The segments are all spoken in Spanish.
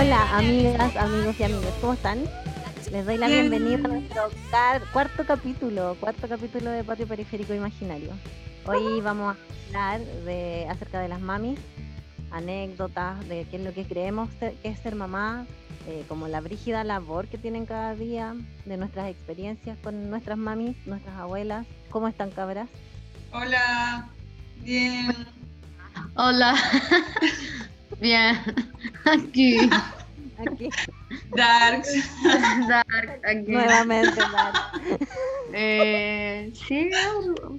Hola, amigas, amigos y amigas, ¿cómo están? Les doy la bienvenida a nuestro cuarto capítulo, cuarto capítulo de Patio Periférico Imaginario. Hoy vamos a hablar de, acerca de las mamis, anécdotas de qué es lo que creemos que es ser mamá, eh, como la brígida labor que tienen cada día, de nuestras experiencias con nuestras mamis, nuestras abuelas. ¿Cómo están, cabras? Hola, bien. Hola. Bien. Aquí. Aquí. Darks. Dark, aquí. Nuevamente, Dark. Eh, sí,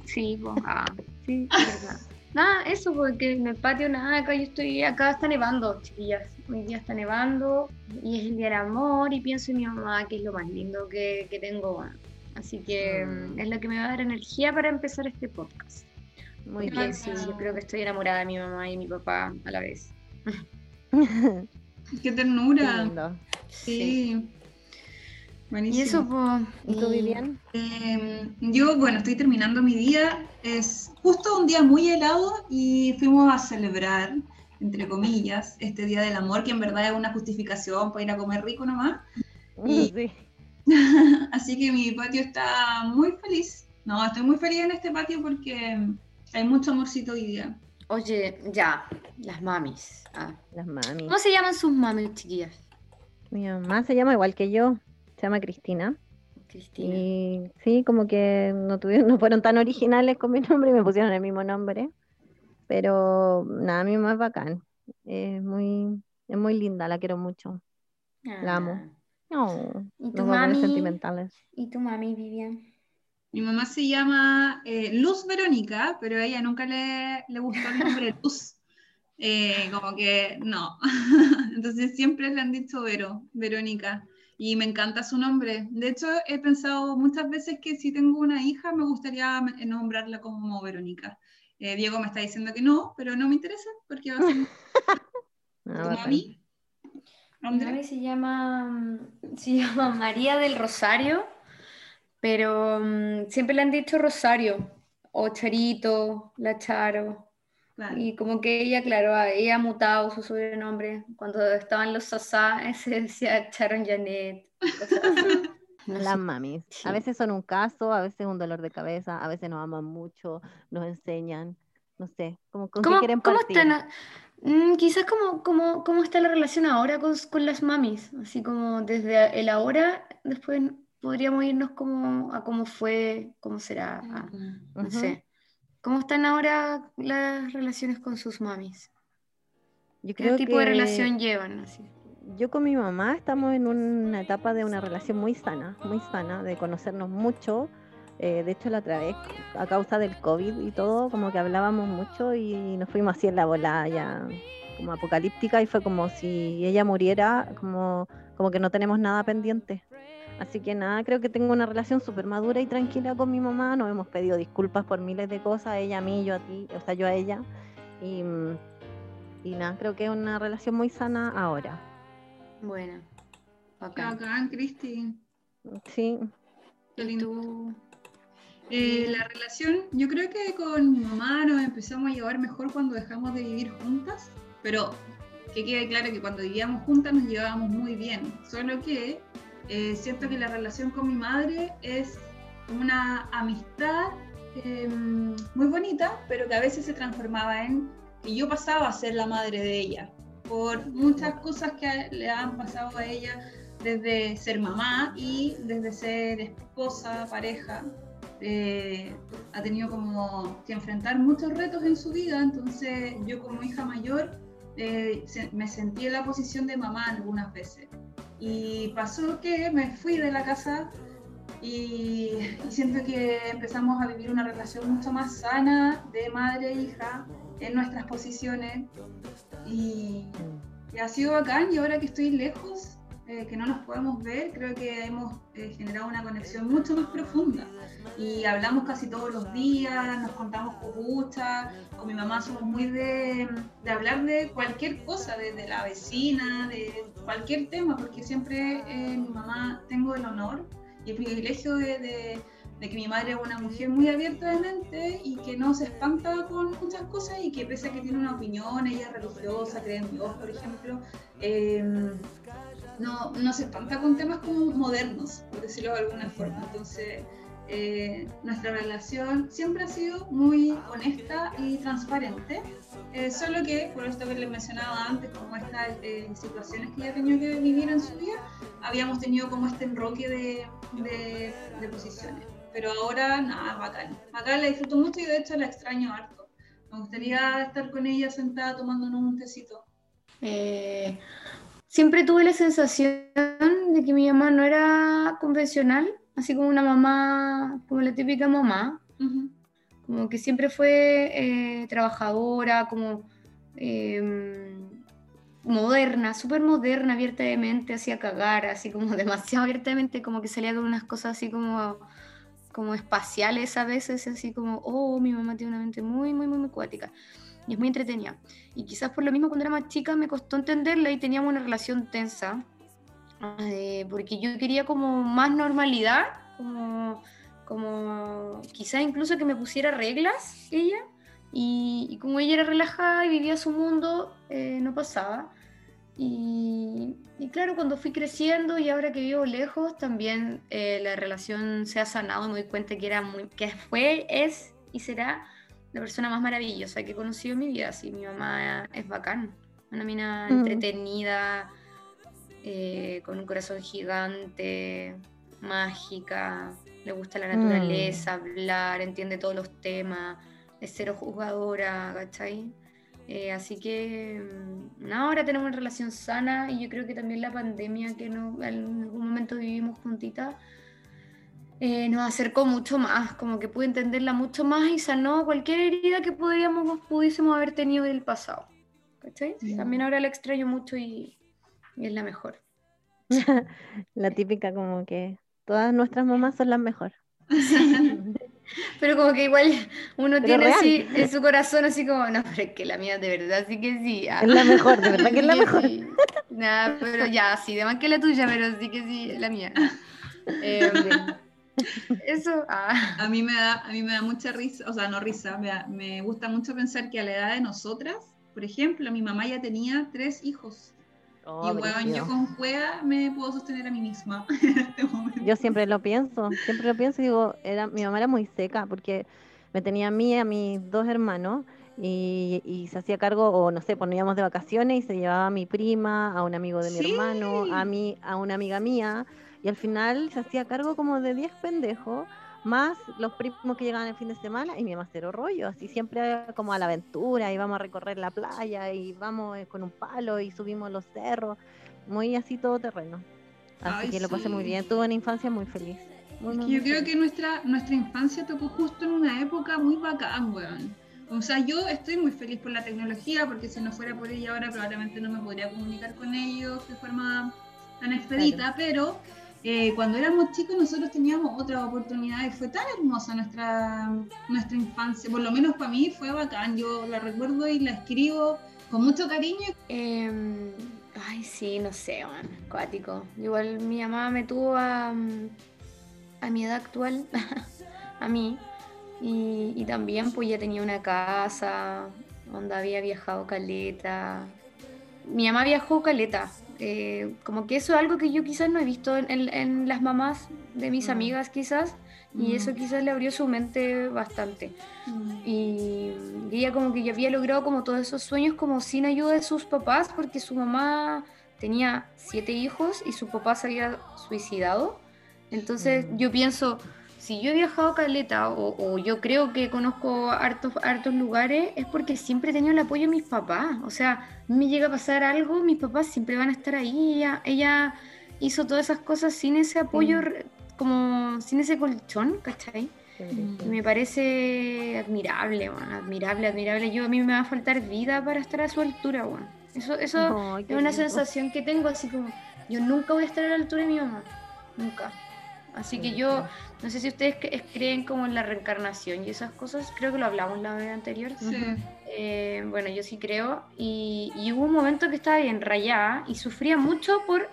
sí, pues, ah, sí, es verdad. Nada, eso, porque en el patio, nada, acá yo estoy, acá está nevando, chiquillas. Hoy día está nevando y es el día del amor y pienso en mi mamá, que es lo más lindo que, que tengo. Así que Mm. es lo que me va a dar energía para empezar este podcast. Muy bien. sí, yo creo que estoy enamorada de mi mamá y mi papá a la vez. Qué Qué ternura. lindo. Sí. Buenísimo. Y eso, pues. ¿Y tú, Vivian? Eh, yo, bueno, estoy terminando mi día. Es justo un día muy helado y fuimos a celebrar, entre comillas, este Día del Amor, que en verdad es una justificación para ir a comer rico nomás. Y- Sí. Así que mi patio está muy feliz. No, estoy muy feliz en este patio porque hay mucho amorcito hoy día. Oye, ya, las mamis. Ah. Las mamis. ¿Cómo se llaman sus mamis, chiquillas? Mi mamá se llama igual que yo, se llama Cristina. Cristina. Y sí, como que no tuvieron, no fueron tan originales con mi nombre y me pusieron el mismo nombre. Pero nada, mi mamá es bacán. Es muy, es muy linda, la quiero mucho. la amo. Ah. No, ¿Y tu mami? sentimentales. ¿Y tu mami, Vivian? Mi mamá se llama eh, Luz Verónica, pero a ella nunca le, le gustó el nombre Luz. Eh, como que no. Entonces siempre le han dicho Vero, Verónica. Y me encanta su nombre. De hecho, he pensado muchas veces que si tengo una hija, me gustaría nombrarla como Verónica. Eh, Diego me está diciendo que no, pero no me interesa porque va a ser Ah, como a mí. Mi se llama, mm, se llama María del Rosario, pero mm, siempre le han dicho Rosario, o Charito, la Charo. Claro. Y como que ella, claro, ella ha mutado su sobrenombre. Cuando estaban los Sasá, se decía Charon Janet. Las mamis. Sí. A veces son un caso, a veces un dolor de cabeza, a veces nos aman mucho, nos enseñan, no sé, como con qué ¿Cómo, quieren cómo partir. están? a- mm, quizás como, como, cómo está la relación ahora con, con las mamis, así como desde el ahora, después podríamos irnos como a cómo fue, cómo será, a- no sé. ¿Cómo están ahora las relaciones con sus mamis? Yo ¿Qué tipo de relación llevan? Así? yo con mi mamá estamos en una etapa de una relación muy sana, muy sana, de conocernos mucho. Eh, de hecho, la otra vez, a causa del COVID y todo, como que hablábamos mucho y nos fuimos así en la bola ya como apocalíptica y fue como si ella muriera, como, como que no tenemos nada pendiente. Así que nada, creo que tengo una relación súper madura y tranquila con mi mamá. Nos hemos pedido disculpas por miles de cosas, ella a mí, yo a ti, o sea, yo a ella. Y, y nada, creo que es una relación muy sana ahora. Bueno, Qué bacán. bacán, Cristi. Sí, Qué ¿Y lindo. Eh, la relación, yo creo que con mi mamá nos empezamos a llevar mejor cuando dejamos de vivir juntas, pero que quede claro que cuando vivíamos juntas nos llevábamos muy bien, solo que eh, siento que la relación con mi madre es una amistad eh, muy bonita, pero que a veces se transformaba en que yo pasaba a ser la madre de ella, por muchas cosas que le han pasado a ella desde ser mamá y desde ser esposa, pareja eh, ha tenido como que enfrentar muchos retos en su vida, entonces yo como hija mayor eh, se- me sentí en la posición de mamá algunas veces. Y pasó que me fui de la casa y, siento que empezamos a vivir una relación mucho más sana de madre e hija en nuestras posiciones. Y, y ha sido bacán y ahora que estoy lejos, eh, que no nos podemos ver, creo que hemos eh, generado una conexión mucho más profunda. Y hablamos casi todos los días, nos contamos copuchas, con mi mamá somos muy de, de hablar de cualquier cosa, de, de la vecina, de cualquier tema, porque siempre eh, mi mamá tengo el honor y el privilegio de, de- de que mi madre es una mujer muy abierta de mente y que no se espanta con muchas cosas y que pese a que tiene una opinión, ella es religiosa, cree en Dios, por ejemplo, em, no, no se espanta con temas como modernos, por decirlo de alguna forma. Entonces, eh, nuestra relación siempre ha sido muy honesta y transparente, eh, solo que, por esto que les mencionaba antes, como estas eh, situaciones que ella ha tenido que vivir en su vida, habíamos tenido como este enroque de, posiciones. Pero ahora, nada, bacán. Bacán, la disfruto mucho y de hecho la extraño harto. Me gustaría estar con ella sentada tomándonos un tecito. Siempre tuve la sensación de que mi mamá no era convencional así como una mamá, como la típica mamá, como que siempre fue eh, trabajadora, como em, moderna, súper moderna, abierta de mente, hacía cagar, así como demasiado abiertamente, como que salía con unas cosas así como, como espaciales a veces, así como, oh, mi mamá tiene una mente muy, muy, muy, muy cuática. Y es muy entretenida. Y quizás por lo mismo cuando era más chica me costó entenderla y teníamos una relación tensa eh, porque yo quería como más normalidad, como, como quizá incluso que me pusiera reglas ella, y, como ella era relajada y vivía su mundo, eh, no pasaba. Y, claro, cuando fui creciendo y ahora que vivo lejos, también eh, la relación se ha sanado, me doy cuenta que, era muy, que fue, es y será la persona más maravillosa que he conocido en mi vida. Sí, mi mamá es bacán, una mina mm. entretenida, eh, con un corazón gigante, mágica, le gusta la naturaleza, mm. hablar, entiende todos los temas, es cero jugadora, ¿cachai? Eh, así que mm, ahora tenemos una relación sana y yo creo que también la pandemia que no, en algún momento vivimos juntitas eh, nos acercó mucho más, como que pude entenderla mucho más y sanó cualquier herida que podríamos, pudiésemos haber tenido del pasado. ¿cachai? También ahora la extraño mucho y, y es la mejor. la típica como que todas nuestras mamás son las mejores. pero como que igual uno tiene así en su corazón así como, no, pero es que la mía de verdad sí que sí. Ah. Es la mejor, de verdad que es la mejor. Nada, pero ya, sí, de más que la tuya, pero sí que sí, la mía. Em, eso, ah. a, mí me da, a mí me da mucha risa, o sea, no risa, me, me gusta mucho pensar que a la edad de nosotras, por ejemplo, mi mamá ya tenía tres hijos. Oh, y bueno, yo con juega me puedo sostener a mí misma en este momento. Yo siempre lo pienso, siempre lo pienso y digo, era, mi mamá era muy seca porque me tenía a mí y a mis dos hermanos y, se hacía cargo, o no sé, poníamos de vacaciones y se llevaba a mi prima, a un amigo de mi hermano, a mí, a una amiga mía, y al final se hacía cargo como de 10 pendejos más los primos que llegaban el fin de semana y mi mamá cero rollo, así siempre como a la aventura, y vamos a recorrer la playa y vamos eh, con un palo y subimos los cerros, muy así todo terreno. Así que lo pasé muy bien, tuve una infancia muy feliz. yo creo que nuestra, nuestra infancia tocó justo en una época muy bacán, weón. O sea, yo estoy muy feliz por la tecnología, porque si no fuera por ella ahora probablemente no me podría comunicar con ellos de forma tan expedita, pero eh, cuando éramos chicos nosotros teníamos otra oportunidad y fue tan hermosa nuestra, nuestra infancia, por lo menos para mí fue bacán, yo la recuerdo y la escribo con mucho cariño. Em, ay, sí, no sé, man, acuático. Igual mi mamá me tuvo a, a mi edad actual, a mí, y, y, también pues ya tenía una casa donde había viajado caleta. Mi mamá viajó caleta, eh, como que eso es algo que yo quizás no he visto en, las mamás de mis mm. amigas quizás, y mm. eso quizás le abrió su mente bastante. Mm. Y, ella como que ya había logrado como todos esos sueños como sin ayuda de sus papás, porque su mamá tenía siete hijos y su papá se había suicidado. Entonces yo pienso, si yo he viajado a Caleta o, yo creo que conozco hartos, hartos lugares, es porque siempre he tenido el apoyo de mis papás. O sea, me llega a pasar algo, mis papás siempre van a estar ahí. Ella, hizo todas esas cosas sin ese apoyo, como sin ese colchón, ¿cachai? Me parece admirable, bueno, admirable, admirable. Yo a mí me va a faltar vida para estar a su altura, bueno. Eso, eso es una sensación que tengo, así como, yo nunca voy a estar a la altura de mi mamá, nunca. Así que yo, no sé si ustedes creen como en la reencarnación y esas cosas, creo que lo hablamos la vez anterior. Eh, bueno, yo sí creo. Y, hubo un momento que estaba bien rayada y sufría mucho por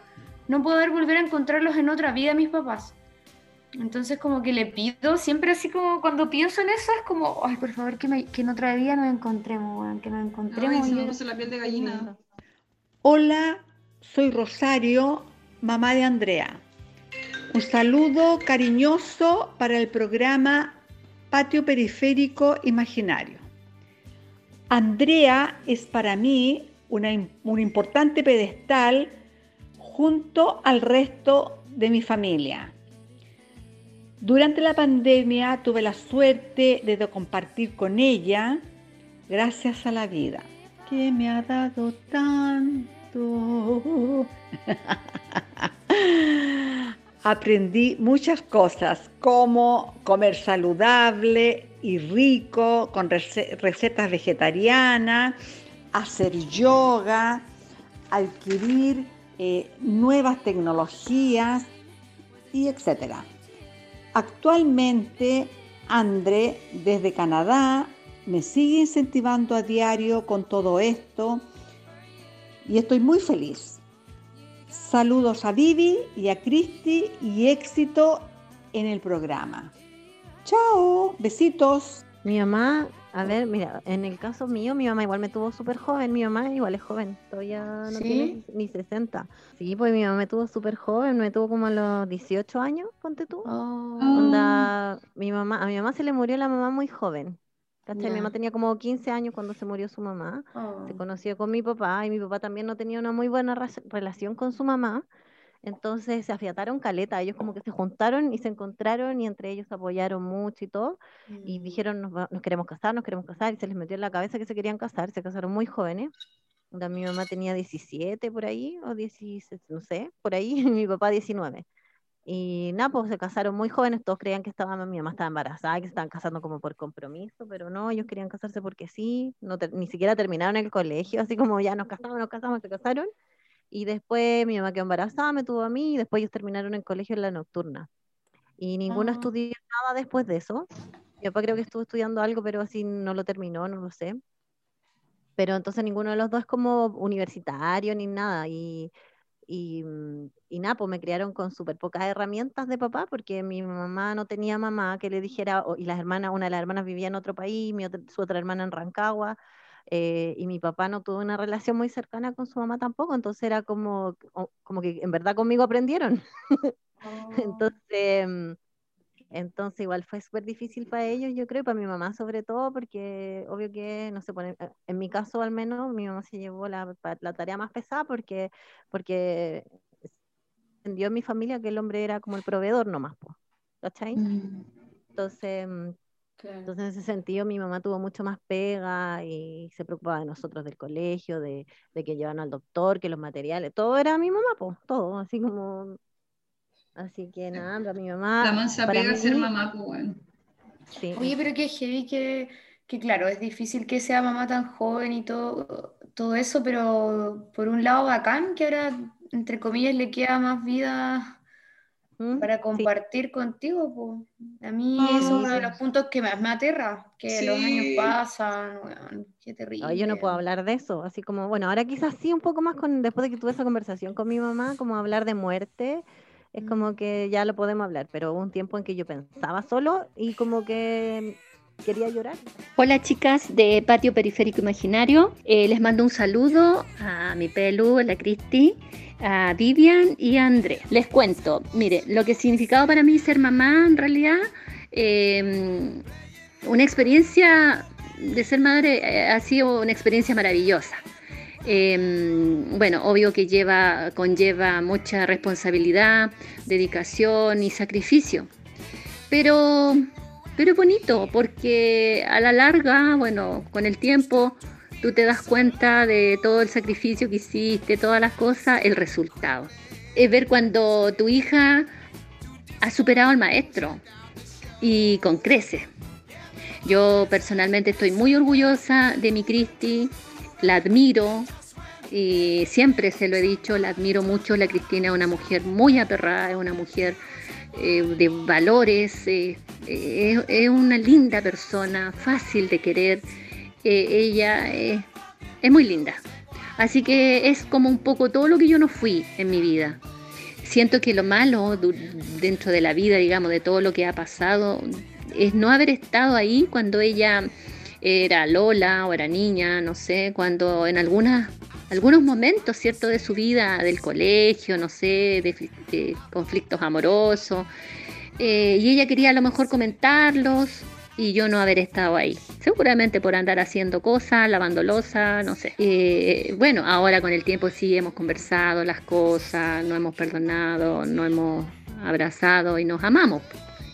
no poder volver a encontrarlos en otra vida mis papás. Entonces como que le pido, siempre así como cuando pienso en eso es como, ay, por favor, que, que en otra vida nos encontremos, que nos encontremos. Ay, se me puso la piel de gallina. Hola, soy Rosario, mamá de Andrea. Un saludo cariñoso para el programa Patio Periférico Imaginario. Andrea es para mí una, un importante pedestal junto al resto de mi familia. Durante la pandemia tuve la suerte de compartir con ella gracias a la vida que me ha dado tanto. Aprendí muchas cosas como comer saludable y rico, con recetas vegetarianas, hacer yoga, adquirir eh, nuevas tecnologías y etcétera. Actualmente, André desde Canadá me sigue incentivando a diario con todo esto y estoy muy feliz. Saludos a Vivi y a Cristi y éxito en el programa. Chao, besitos. Mi mamá, a ver, mira, en el caso mío, mi mamá igual me tuvo súper joven, mi mamá igual es joven, todavía no tiene ni 60. Sí, pues mi mamá me tuvo súper joven, me tuvo como a los 18 años, ponte tú. Oh. mi mamá, a mi mamá se le murió la mamá muy joven. Mi mamá tenía como 15 años cuando se murió su mamá. Se oh. conoció con mi papá y mi papá también no tenía una muy buena relación con su mamá. Entonces se afiataron caleta, ellos como que se juntaron y se encontraron y entre ellos se apoyaron mucho y todo. Y mm. dijeron, nos, queremos casar, nos queremos casar. Y se les metió en la cabeza que se querían casar, se casaron muy jóvenes. Mi mamá tenía 17 por ahí, o 16, no sé, por ahí, y mi papá 19. Y nada, pues se casaron muy jóvenes, todos creían que estaba, mi mamá estaba embarazada, que se estaban casando como por compromiso, pero no, ellos querían casarse porque sí, no ni siquiera terminaron el colegio, así como ya nos casamos, nos casamos, se casaron. Y después mi mamá quedó embarazada, me tuvo a mí, y después ellos terminaron el colegio en la nocturna. Y ninguno ah. estudió nada después de eso. Mi papá creo que estuvo estudiando algo, pero así no lo terminó, no lo sé. Pero entonces ninguno de los dos es como universitario ni nada. Y y, mm, y nada, pues me criaron con súper pocas herramientas de papá, porque mi mamá no tenía mamá que le dijera, y las hermanas, una de las hermanas vivía en otro país, mi su otra hermana en Rancagua, eh, y mi papá no tuvo una relación muy cercana con su mamá tampoco, entonces era como, como que en verdad conmigo aprendieron. Oh. entonces, mm, entonces igual fue súper difícil para ellos, yo creo, y para mi mamá sobre todo, porque obvio que, no sé, eh, en mi caso al menos, mi mamá se llevó la, la tarea más pesada porque, porque entendió en mi familia que el hombre era como el proveedor nomás, ¿cachai? Mm. Entonces, mm, entonces en ese sentido mi mamá tuvo mucho más pega y se preocupaba de nosotros del colegio, de, de que llevan al doctor, que los materiales, todo era mi mamá, pues, todo, así como Así que nada, para mi mamá. La mansa pega ser mamá, pues bueno. Sí. Oye, pero qué heavy que, que, claro, es difícil que sea mamá tan joven y todo, todo eso, pero por un lado bacán que ahora, entre comillas, le queda más vida ¿Mm? para compartir contigo. Pues. A mí eso es uno de los puntos que más me aterra, que los años pasan, qué terrible. yo no puedo hablar de eso, así como, bueno, ahora quizás sí un poco más con, después de que tuve esa conversación con mi mamá, como hablar de muerte es como que ya lo podemos hablar, pero hubo un tiempo en que yo pensaba solo y como que quería llorar. Hola chicas de Patio Periférico Imaginario, eh, les mando un saludo a mi Pelu, a la Cristi, a Vivian y a André. Les cuento, mire, lo que ha significado para mí ser mamá en realidad, em, una experiencia de ser madre eh, ha sido una experiencia maravillosa. Em, bueno, obvio que lleva, conlleva mucha responsabilidad, dedicación y sacrificio, pero, pero bonito, porque a la larga, bueno, con el tiempo tú te das cuenta de todo el sacrificio que hiciste, todas las cosas, el resultado. Es ver cuando tu hija ha superado al maestro y con crece. Yo personalmente estoy muy orgullosa de mi Cristi, la admiro y siempre se lo he dicho, la admiro mucho. La Cristina es una mujer muy aperrada, es una mujer eh, de valores, eh, eh, es una linda persona, fácil de querer. ella es muy linda. Así que es como un poco todo lo que yo no fui en mi vida. siento que lo malo dentro de la vida, digamos, de todo lo que ha pasado, es no haber estado ahí cuando ella era Lola o era niña, no sé, cuando en algunas, algunos momentos, ¿cierto?, de su vida, del colegio, no sé, de, conflictos amorosos, eh, y ella quería a lo mejor comentarlos y yo no haber estado ahí. Seguramente por andar haciendo cosas, lavando losa, no sé. Eh, bueno, ahora con el tiempo sí hemos conversado las cosas, no hemos perdonado, no hemos abrazado y nos amamos.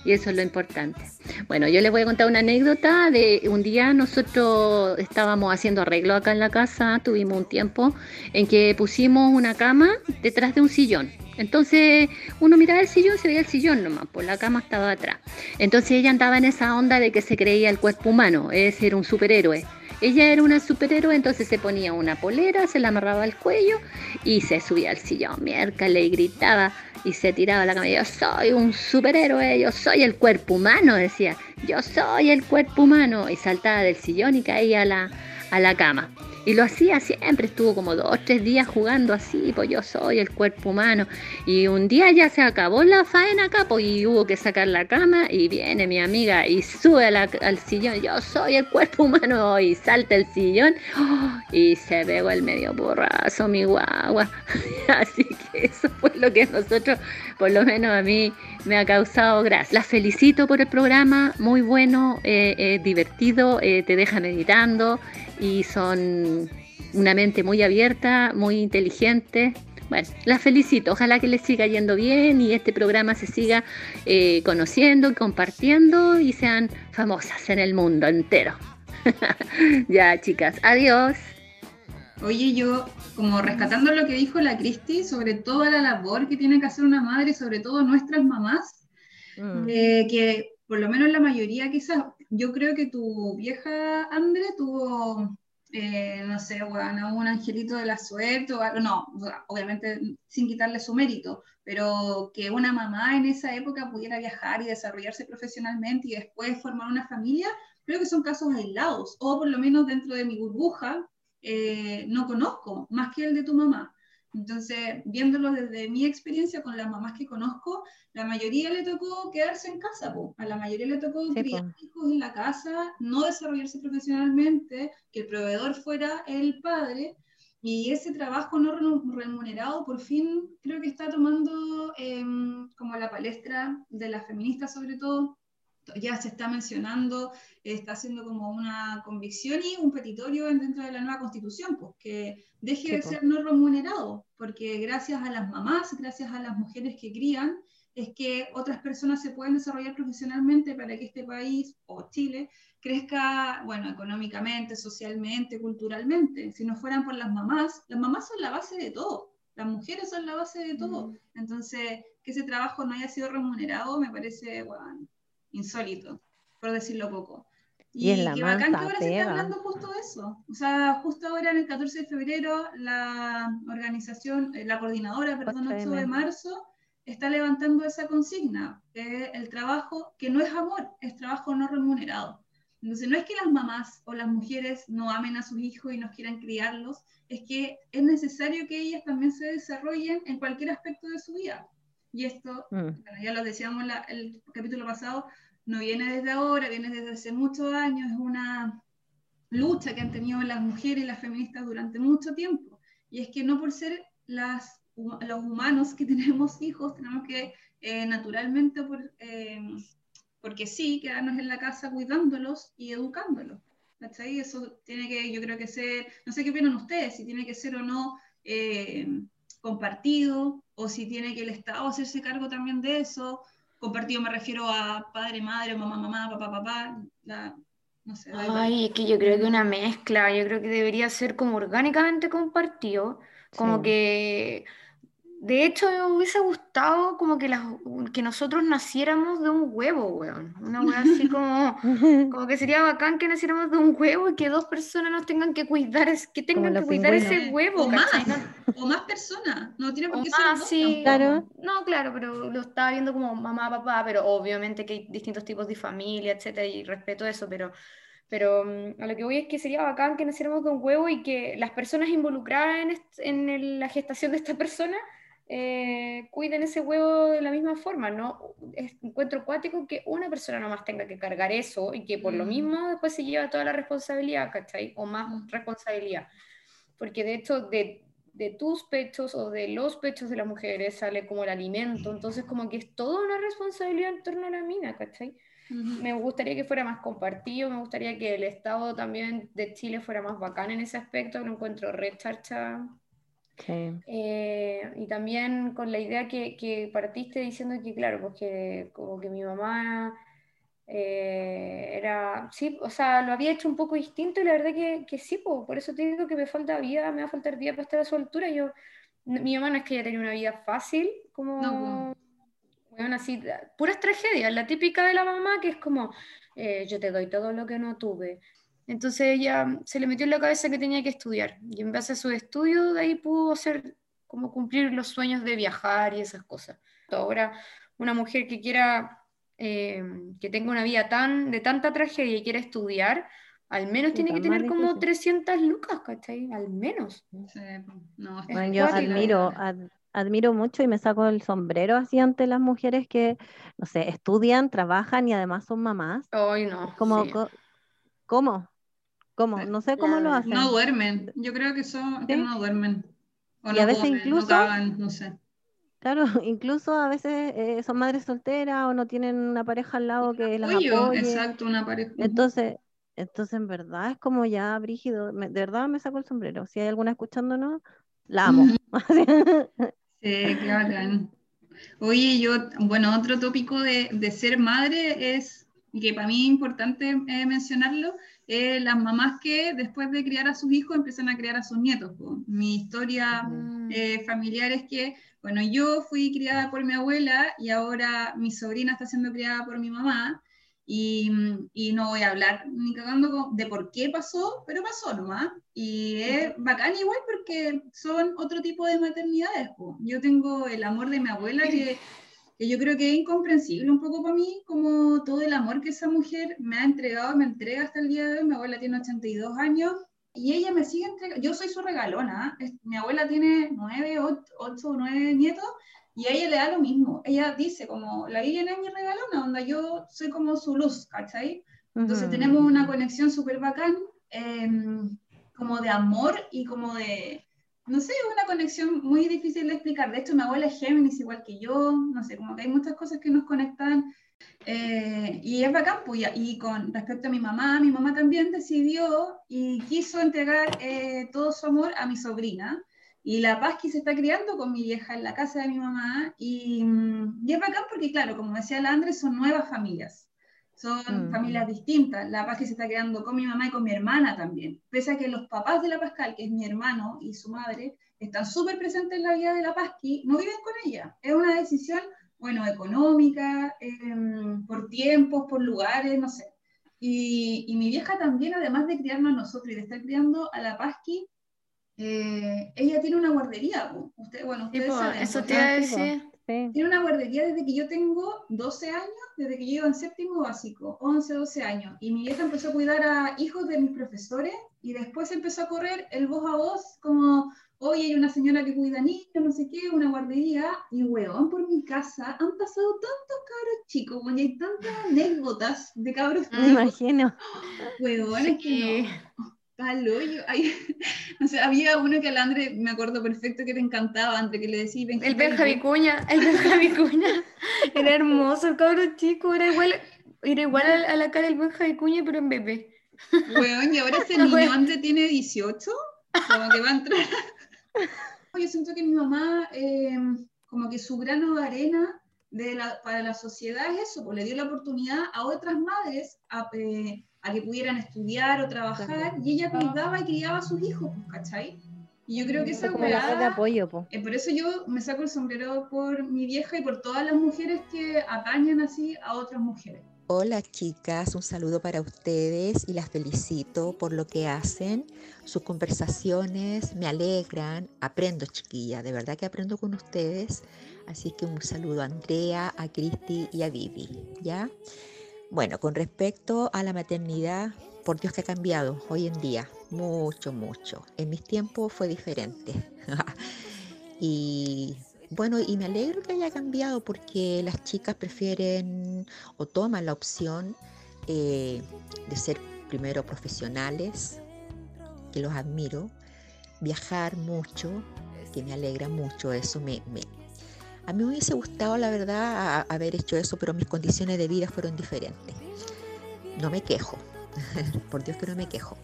Y eso es lo importante. Bueno, yo les voy a contar una anécdota de un día nosotros estábamos haciendo arreglo acá en la casa, tuvimos un tiempo en que pusimos una cama detrás de un sillón. Entonces uno miraba el sillón, se veía el sillón nomás, pues la cama estaba atrás. Entonces ella andaba en esa onda de que se creía el cuerpo humano, es ser un superhéroe. Ella era una superhéroe, entonces se ponía una polera, se la amarraba al cuello y se subía al sillón, miércoles y gritaba y se tiraba a la cama. Yo soy un superhéroe, yo soy el cuerpo humano, decía. Yo soy el cuerpo humano. Y saltaba del sillón y caía a la, a la cama. Y lo hacía siempre, estuvo como dos o tres días jugando así, pues yo soy el cuerpo humano. Y un día ya se acabó la faena acá, pues y hubo que sacar la cama y viene mi amiga y sube al sillón, yo soy el cuerpo humano y salta el sillón ¡oh! y se pegó el medio borrazo mi guagua. así que eso fue lo que nosotros, por lo menos a mí, me ha causado gracia. Las felicito por el programa, muy bueno, eh, eh, divertido, eh, te deja meditando y son una mente muy abierta, muy inteligente. Bueno, las felicito, ojalá que les siga yendo bien y este programa se siga eh, conociendo, compartiendo y sean famosas en el mundo entero. ya, chicas, adiós. Oye, yo como rescatando lo que dijo la Cristi sobre toda la labor que tiene que hacer una madre, sobre todo nuestras mamás, mm. eh, que por lo menos la mayoría quizás, yo creo que tu vieja Andre tuvo, eh, no sé, bueno, un angelito de la suerte o algo, no, obviamente sin quitarle su mérito, pero que una mamá en esa época pudiera viajar y desarrollarse profesionalmente y después formar una familia, creo que son casos aislados, o por lo menos dentro de mi burbuja, eh, no conozco, más que el de tu mamá. Entonces, viéndolo desde mi experiencia con las mamás que conozco, la mayoría le tocó quedarse en casa, a la mayoría le tocó criar hijos en la casa, no desarrollarse profesionalmente, que el proveedor fuera el padre, y ese trabajo no remunerado por fin creo que está tomando em, como la palestra de las feministas sobre todo, ya se está mencionando, está haciendo como una convicción y un petitorio dentro de la nueva constitución, pues que deje de ser no remunerado, porque gracias a las mamás, gracias a las mujeres que crían, es que otras personas se pueden desarrollar profesionalmente para que este país o Chile crezca, bueno, económicamente, socialmente, culturalmente. Si no fueran por las mamás, las mamás son la base de todo, las mujeres son la base de todo. Mm. Entonces, que ese trabajo no haya sido remunerado me parece, bueno, insólito, por decirlo poco. Y, y que bacán que ahora se está hablando justo de eso. O sea, justo ahora en el 14 de febrero, la organización, eh, la coordinadora, perdón, 8 de marzo, está levantando esa consigna, que el trabajo que no es amor, es trabajo no remunerado. Entonces, no es que las mamás o las mujeres no amen a sus hijos y no quieran criarlos, es que es necesario que ellas también se desarrollen en cualquier aspecto de su vida. Y esto, mm. ya lo decíamos en el capítulo pasado, no viene desde ahora, viene desde hace muchos años, es una lucha que han tenido las mujeres y las feministas durante mucho tiempo. Y es que no por ser las, los humanos que tenemos hijos, tenemos que eh, naturalmente, por, eh, porque sí, quedarnos en la casa cuidándolos y educándolos. ¿Cachai? Eso tiene que, yo creo que ser, no sé qué opinan ustedes, si tiene que ser o no eh, compartido, o si tiene que el Estado hacerse cargo también de eso, compartido me refiero a padre, madre, mamá, mamá, papá, papá, no sé. Ay, es que yo creo que una mezcla, yo creo que debería ser como orgánicamente compartido, como que de hecho, me hubiese gustado como que, que nosotros naciéramos de un huevo, weón. Una weá así como, como que sería bacán que naciéramos de un huevo y que dos personas nos tengan que cuidar, que tengan que cuidar ese huevo. O más, o más personas, no tiene por qué ser sí, claro. No, claro, pero lo estaba viendo como mamá, papá, pero obviamente que hay distintos tipos de familia, etcétera, y respeto eso, pero pero mm, a lo que voy es que sería bacán que naciéramos de un huevo y que las personas involucradas en, en la gestación de esta persona eh, cuiden ese huevo de la misma forma, ¿no? Es, encuentro acuático que una persona nomás tenga que cargar eso y que por lo Mm. mismo después se lleva toda la responsabilidad, ¿cachai? O más Mm. responsabilidad. Porque de hecho, de, de tus pechos o de los pechos de las mujeres sale como el alimento, entonces como que es toda una responsabilidad en torno a la mina, ¿cachai? Me gustaría que fuera más compartido, me gustaría que el Estado también de Chile fuera más bacán en ese aspecto, lo encuentro re charcha Sí. eh, y también con la idea que, que partiste diciendo que, claro, pues que como que mi mamá eh, era, sí, o sea, lo había hecho un poco distinto y la verdad que, que sí, pues, por eso te digo que me falta vida, me va a faltar vida para estar a su altura. Yo, mi mamá no es que haya tenido una vida fácil, como, No, bueno, así, puras tragedias, la típica de la mamá que es como, eh, yo te doy todo lo que no tuve. Entonces ella se le metió en la cabeza que tenía que estudiar y en base a su estudio de ahí pudo hacer como cumplir los sueños de viajar y esas cosas. Ahora, una mujer que quiera, eh, que tenga una vida tan, de tanta tragedia y quiera estudiar, al menos Sí, tiene que tener como difícil. 300 lucas, ¿cachai? Al menos. Sí, pues, no, Es Bueno, yo admiro, ad- admiro mucho y me saco el sombrero así ante las mujeres que, no sé, estudian, trabajan y además son mamás. Ay, no. Como, sí. ¿cómo? ¿Cómo? Sí. No sé cómo lo La- hacen. No duermen. Yo creo que son que ¿Sí? no duermen. O Y no a veces comen, incluso- no cagan, no sé. Claro, incluso a veces eh, son madres solteras o no tienen una pareja al lado que las apoye. exacto, una pareja. Entonces, entonces en verdad es como ya brígido. me- de verdad me saco el sombrero. Si hay alguna escuchándonos, la amo. Sí, bacán. Oye, yo, bueno, otro tópico de, de ser madre es, que para mí es importante eh, mencionarlo, eh, las mamás que después de criar a sus hijos empiezan a criar a sus nietos. Mi historia Mm. eh, familiar es que, bueno, yo fui criada por mi abuela y ahora mi sobrina está siendo criada por mi mamá. Y, y no voy a hablar ni cagando de por qué pasó, pero pasó nomás. Y es bacán igual porque son otro tipo de maternidades. Yo tengo el amor de mi abuela que, que yo creo que es incomprensible un poco para mí, como todo el amor que esa mujer me ha entregado, me entrega hasta el día de hoy. Mi abuela tiene 82 años y ella me sigue entregando. Yo soy su regalona. ¿ah? Mi abuela tiene 9, 8 o 9 nietos y a ella le da lo mismo. Ella dice como, la Vivian es mi regalona, onda yo soy como su luz, ¿cachai? Entonces Ujú. tenemos una conexión súper bacán, em, como de amor y como de, no sé, una conexión muy difícil de explicar. De hecho, mi abuela es Géminis igual que yo, no sé, como que hay muchas cosas que nos conectan. eh, y es bacán, pues, y- con respecto a mi mamá, mi mamá también decidió y quiso entregar eh, todo su amor a mi sobrina. Y la paz que se está criando con mi vieja en la casa de mi mamá. Y, mm, y es bacán porque, claro, como decía la Andrés, son nuevas familias. Son Mm. familias distintas. La paz que se está creando con mi mamá y con mi hermana también. Pese a que los papás de la Pascal, que es mi hermano y su madre, están súper presentes en la vida de la Pasqui, no viven con ella. Es una decisión, bueno, económica, em, por tiempos, por lugares, no sé. Y, y mi vieja también, además de criarnos a nosotros y de estar criando a la Pasqui, eh, ella tiene una guardería. Usted, bueno, ustedes Tipo, saben, eso te iba a decir. Sí. Tiene una guardería desde que yo tengo 12 años, desde que yo iba en séptimo básico, 11, 12 años. Y mi vieja empezó a cuidar a hijos de mis profesores y después empezó a correr el voz a voz como, oye, hay una señora que cuida niños, no sé qué, una guardería. Y weón, por mi casa han pasado tantos cabros chicos, y hay tantas anécdotas de cabros Me chicos, imagino. weón, es que Sí. no. Tal hoyo. Ay, no sé, había uno que al André, me acuerdo perfecto que te encantaba, André, que le decía Benji El. Benja Vicuña, el Benja Vicuña. Era hermoso, el cabrón chico, era igual, era igual a, a la cara del Benja Vicuña, pero en bebé. Weón, y ahora ese niño antes tiene 18, como que va a entrar. Yo siento que mi mamá, eh, como que su grano de arena de la- para la sociedad es eso, pues le dio la oportunidad a otras madres a, eh, a que pudieran estudiar o trabajar, y ella cuidaba y criaba a sus hijos, pues, ¿cachai? Y yo creo que esa Es como la red de weá, apoyo, po. eh, por eso yo me saco el sombrero por mi vieja y por todas las mujeres que apañan así a otras mujeres. Hola chicas, un saludo para ustedes y las felicito por lo que hacen. Sus conversaciones me alegran, aprendo chiquilla, de verdad que aprendo con ustedes. Así que un saludo a Andrea, a Cristi y a Vivi, ¿ya? Bueno, con respecto a la maternidad, por Dios que ha cambiado hoy en día, mucho, mucho. En mis tiempos fue diferente. y bueno, y me alegro que haya cambiado porque las chicas prefieren o toman la opción eh, de ser primero profesionales, que los admiro, viajar mucho, que me alegra mucho, eso me, a mí me hubiese gustado, la verdad, haber hecho eso, pero mis condiciones de vida fueron diferentes. No me quejo, por Dios que no me quejo,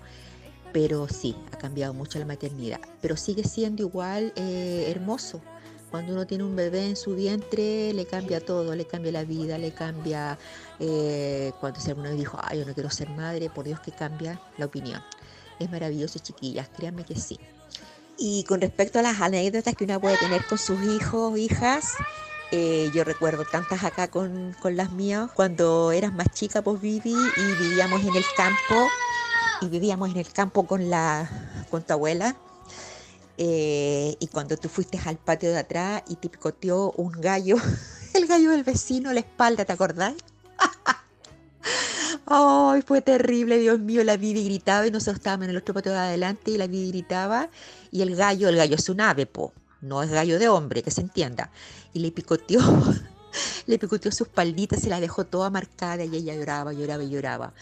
pero sí, ha cambiado mucho la maternidad, pero sigue siendo igual eh, hermoso cuando uno tiene un bebé en su vientre, le cambia todo, le cambia la vida, le cambia, eh, cuando si alguno dijo, ay, yo no quiero ser madre, por Dios que cambia la opinión. Es maravilloso, chiquillas, créanme que sí. Y con respecto a las anécdotas que uno puede tener con sus hijos, hijas, eh, yo recuerdo tantas acá con, con, las mías, cuando eras más chica, pues viví y vivíamos en el campo, y vivíamos en el campo con, la, con tu abuela, eh, y cuando tú fuiste al patio de atrás y te picoteó un gallo, el gallo del vecino, la espalda, ¿te acordás? Ay, fue terrible, Dios mío, la Vivi gritaba y nosotros estábamos en el otro patio de adelante y la Vivi gritaba y el gallo, el gallo es un ave, po, no es gallo de hombre, que se entienda. Y le picoteó le picoteó su espaldita, se la dejó toda marcada y ella lloraba, lloraba y lloraba.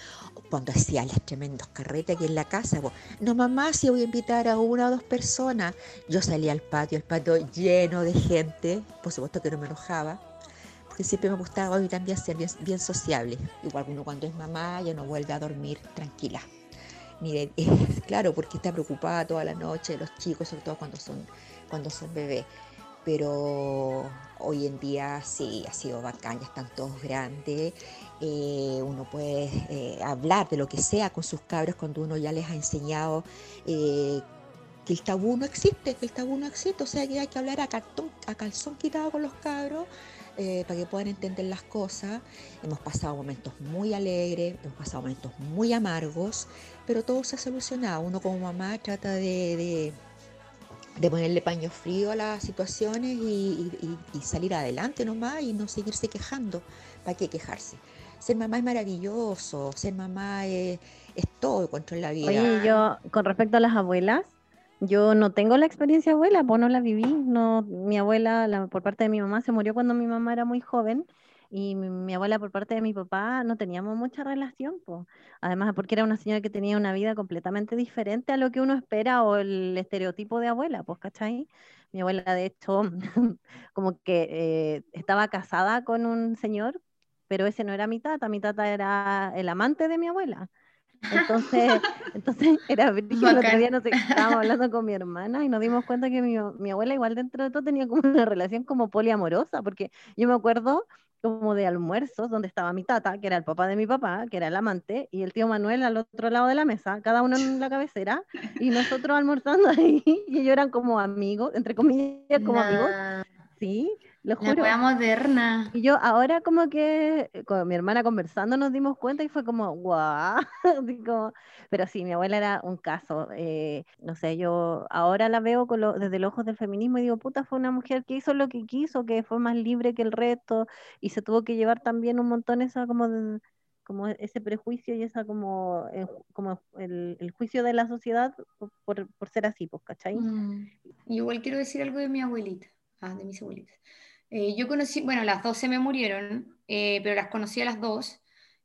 Cuando hacía las tremendos carretes aquí en la casa, no mamá, si voy a invitar a una o dos personas. Yo salía al patio, el patio lleno de gente, por supuesto que no me enojaba, porque siempre me gustaba mí también ser bien, sociable. Igual uno cuando es mamá ya no vuelve a dormir tranquila. Mire, claro, porque está preocupada toda la noche, los chicos, sobre todo cuando son, cuando son bebés pero hoy en día sí, ha sido bacán, ya están todos grandes, eh, uno puede eh, hablar de lo que sea con sus cabros cuando uno ya les ha enseñado eh, que el tabú no existe, que el tabú no existe, o sea que hay que hablar a, a calzón quitado con los cabros. Para que puedan entender las cosas. Hemos pasado momentos muy alegres, hemos pasado momentos muy amargos, pero todo se ha solucionado. Uno como mamá trata de de ponerle paño frío a las situaciones y, salir adelante nomás y no seguirse quejando. ¿Para qué quejarse? Ser mamá es maravilloso, ser mamá es, todo contra la vida. Oye, yo, con respecto a las abuelas, yo no tengo la experiencia abuela, pues no la viví. No, mi abuela, por parte de mi mamá, se murió cuando mi mamá era muy joven y mi, abuela por parte de mi papá no teníamos mucha relación, pues. Además, porque era una señora que tenía una vida completamente diferente a lo que uno espera o el estereotipo de abuela, pues, ¿cachai? Mi abuela, de hecho, como que eh, estaba casada con un señor, pero ese no era mi tata, mi tata era el amante de mi abuela. Entonces, entonces era el otro día nos estábamos hablando con mi hermana y nos dimos cuenta que mi, mi, abuela igual dentro de todo tenía como una relación como poliamorosa, porque yo me acuerdo como de almuerzos donde estaba mi tata, que era el papá de mi papá, que era el amante, y el tío Manuel al otro lado de la mesa, cada uno en la cabecera, y nosotros almorzando ahí, y ellos eran como amigos, entre comillas, como amigos. Sí, lo juro. La moderna. Y yo ahora como que con mi hermana conversando nos dimos cuenta y fue como, guau, pero sí, mi abuela era un caso. Eh, no sé, yo ahora la veo con desde los ojos del feminismo y digo, puta, fue una mujer que hizo lo que quiso, que fue más libre que el resto y se tuvo que llevar también un montón esa como como ese prejuicio y esa como, eh, como el, juicio de la sociedad por, ser así, pues, ¿cachai? Mm. Igual quiero decir algo de mi abuelita, ah, de mis abuelitas. Eh, yo conocí, bueno, las dos se me murieron, eh, pero las conocí a las dos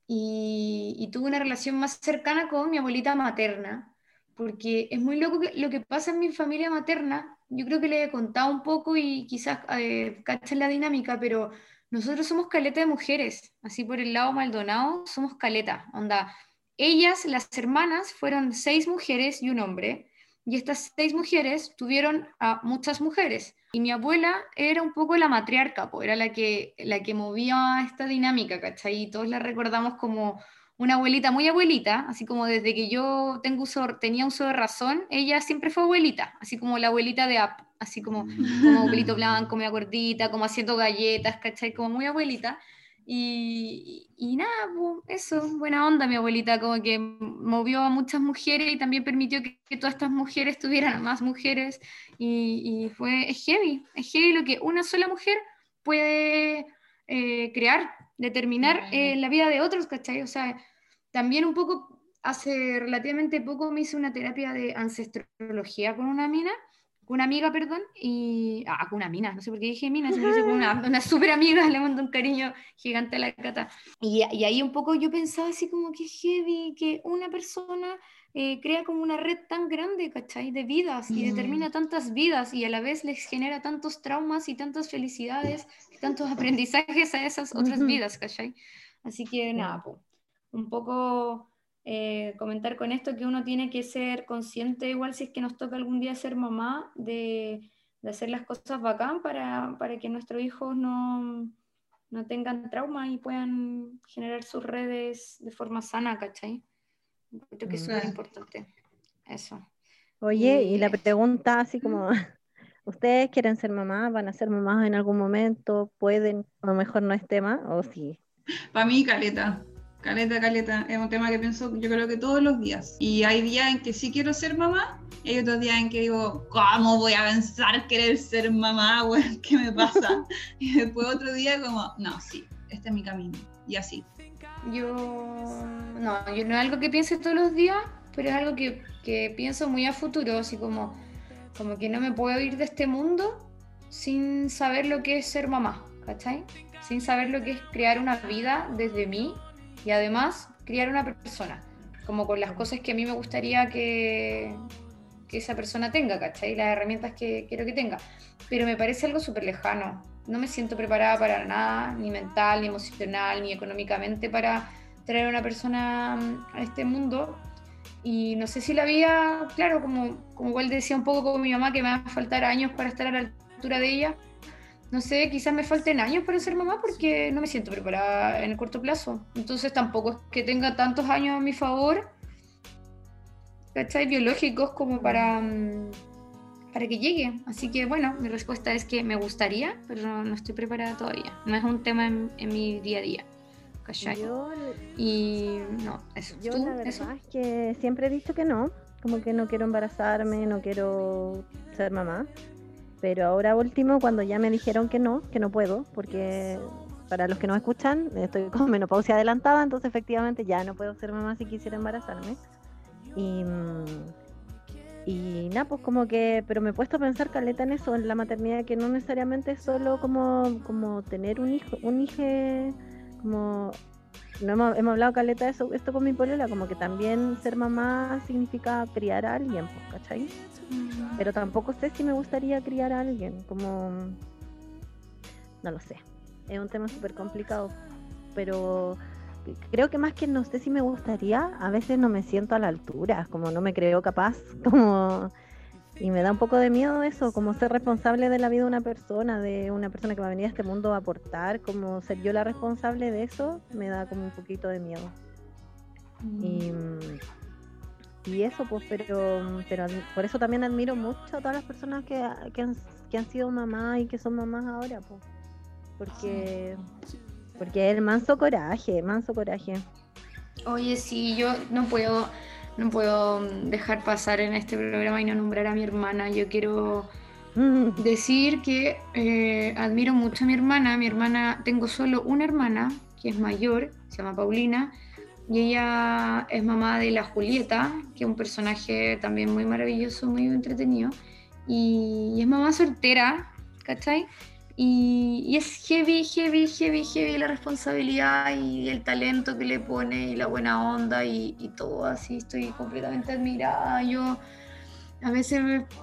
y, tuve una relación más cercana con mi abuelita materna, porque es muy loco lo que pasa en mi familia materna. Yo creo que le he contado un poco y quizás eh, la dinámica, pero nosotros somos caleta de mujeres, así por el lado Maldonado somos caleta, onda. Ellas, las hermanas, fueron seis mujeres y un hombre, y estas seis mujeres tuvieron a muchas mujeres. Y mi abuela era un poco la matriarca, pues, era la que, la que movía esta dinámica, ¿cachai? Y todos la recordamos como una abuelita muy abuelita, así como desde que yo tengo uso, tenía uso de razón, ella siempre fue abuelita, así como la abuelita de App, así como, como abuelito blanco, media gordita, como haciendo galletas, ¿cachai? Como muy abuelita. Y, y, nada, eso, buena onda mi abuelita, como que movió a muchas mujeres y también permitió que, todas estas mujeres tuvieran más mujeres y, fue, es heavy, es heavy lo que una sola mujer puede eh, crear, determinar eh, la vida de otros, ¿cachai? O sea, también un poco, hace relativamente poco me hice una terapia de ancestrología con una mina una amiga, perdón, y. Ah, con una mina, no sé por qué dije mina, siempre con una, una súper amiga, le mando un cariño gigante a la cata. Y, y, ahí un poco yo pensaba así como que heavy, que una persona eh, crea como una red tan grande, ¿cachai? De vidas y determina tantas vidas y a la vez les genera tantos traumas y tantas felicidades, y tantos aprendizajes a esas otras vidas, ¿cachai? Así que nada, un poco eh, comentar con esto que uno tiene que ser consciente, igual si es que nos toca algún día ser mamá, de, de hacer las cosas bacán para, para que nuestros hijos no, no tengan trauma y puedan generar sus redes de forma sana, ¿cachai? Creo que es muy importante. Eso. Oye, y, la pregunta así como, ¿ustedes quieren ser mamás? ¿Van a ser mamás en algún momento? ¿Pueden? A lo mejor no es tema, o sí. Para mí, caleta. Caleta, caleta, es un tema que pienso yo creo que todos los días. Y hay días en que sí quiero ser mamá, y hay otros días en que digo, ¿cómo voy a pensar querer ser mamá? ¿qué me pasa? y después otro día como, no, sí, este es mi camino. Y así. Yo, no, yo no es algo que piense todos los días, pero es algo que, que pienso muy a futuro, así como, como que no me puedo ir de este mundo sin saber lo que es ser mamá, ¿cachai? Sin saber lo que es crear una vida desde mí y además criar una persona, como con las cosas que a mí me gustaría que, que esa persona tenga, ¿cachai? Las herramientas que quiero que tenga. Pero me parece algo súper lejano. No me siento preparada para nada, ni mental, ni emocional, ni económicamente para traer a una persona mm, a este mundo. Y no sé si la vida, claro, como, como igual decía un poco con mi mamá, que me va a faltar años para estar a la altura de ella, no sé, quizás me falten años para ser mamá porque no me siento preparada en el corto plazo. Entonces tampoco es que tenga tantos años a mi favor, ¿cachai? Biológicos como para, mm, para que llegue. Así que bueno, mi respuesta es que me gustaría, pero no, estoy preparada todavía. No es un tema en, mi día a día. ¿cachai? y no, eso. Yo la verdad es que siempre he dicho que no, como que no quiero embarazarme, no quiero ser mamá. Pero ahora último, cuando ya me dijeron que no, que no puedo, porque para los que no escuchan, estoy con menopausia adelantada, entonces efectivamente ya no puedo ser mamá si quisiera embarazarme. Y, mm, y nada, pues como que, pero me he puesto a pensar, Caleta, en eso, en la maternidad, que no necesariamente es solo como, como tener un hijo, un hijo, como, no hemos, hemos hablado, Caleta, de eso, esto con mi polola, como que también ser mamá significa criar a alguien, pues, ¿cachai? Pero tampoco sé si me gustaría criar a alguien, como... No lo sé. Es un tema súper complicado. Pero creo que más que no sé si me gustaría, a veces no me siento a la altura, como no me creo capaz, como... Y me da un poco de miedo eso, como ser responsable de la vida de una persona, de una persona que va a venir a este mundo a aportar, como ser yo la responsable de eso, me da como un poquito de miedo. Y mm. Y eso, pues, pero, pero por eso también admiro mucho a todas las personas que, que, han, que han sido mamás y que son mamás ahora, pues. Porque, porque el manso coraje, manso coraje. Oye, sí, yo no puedo, no puedo dejar pasar en este programa y no nombrar a mi hermana. Yo quiero decir que eh, admiro mucho a mi hermana. Mi hermana, tengo solo una hermana que es mayor, se llama Paulina y ella es mamá de la Julieta, que es un personaje también muy maravilloso, muy entretenido. Y, es mamá soltera, ¿cachai? Y, es heavy, heavy, heavy, heavy la responsabilidad y el talento que le pone y la buena onda y, todo así. Estoy completamente admirada. Yo a veces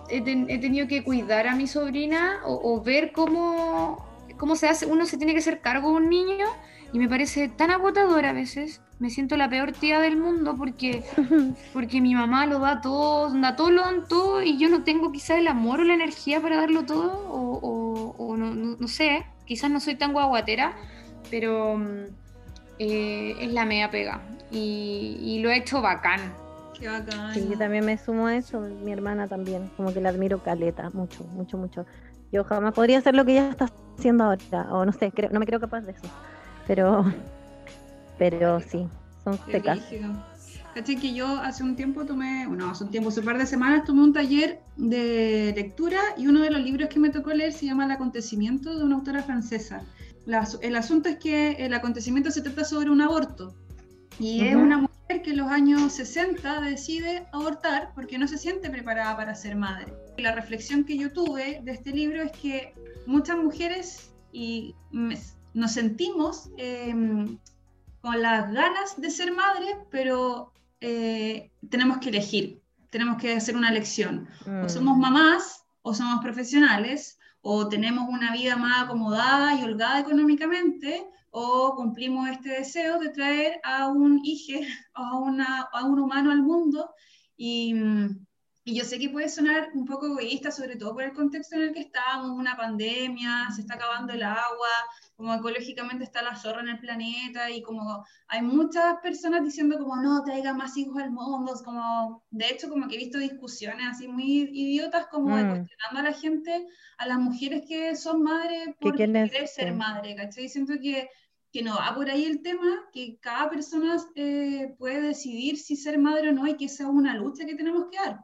he, tenido que cuidar a mi sobrina o, o ver cómo, cómo se hace, uno se tiene que hacer cargo de un niño y me parece tan agotador a veces. Me siento la peor tía del mundo porque, porque mi mamá lo da todo, da todo, lo dan todo y yo no tengo quizás el amor o la energía para darlo todo o, o, no, no, sé, quizás no soy tan guaguatera, pero mm, eh, es la media pega y, y lo he hecho bacán. Qué bacán. Sí, yo también me sumo a eso, mi hermana también, como que la admiro caleta, mucho, mucho, mucho. Yo jamás podría hacer lo que ella está haciendo ahora, o no sé, creo, no me creo capaz de eso pero, pero sí, son secas. Caché que yo hace un tiempo tomé, bueno, hace un tiempo, hace un par de semanas tomé un taller de lectura y uno de los libros que me tocó leer se llama El acontecimiento de una autora francesa. el asunto es que el acontecimiento se trata sobre un aborto y es una mujer que en los años 60 decide abortar porque no se siente preparada para ser madre. La reflexión que yo tuve de este libro es que muchas mujeres y nos sentimos em, con las ganas de ser madre, pero eh, tenemos que elegir, tenemos que hacer una elección. O mm. somos mamás o somos profesionales, o tenemos una vida más acomodada y holgada económicamente, o cumplimos este deseo de traer a un hijo, a, una, a un humano al mundo. Y, y, yo sé que puede sonar un poco egoísta, sobre todo por el contexto en el que estamos, una pandemia, se está acabando el agua, como ecológicamente está la zorra en el planeta y como hay muchas personas diciendo como no traiga más hijos al mundo, como de hecho como que he visto discusiones así muy idiotas como mm. cuestionando a la gente, a las mujeres que son madres por querer ser madre, ¿cachai? Siento que, que no va por ahí el tema, que cada persona eh, puede decidir si ser madre o no y que esa es una lucha que tenemos que dar.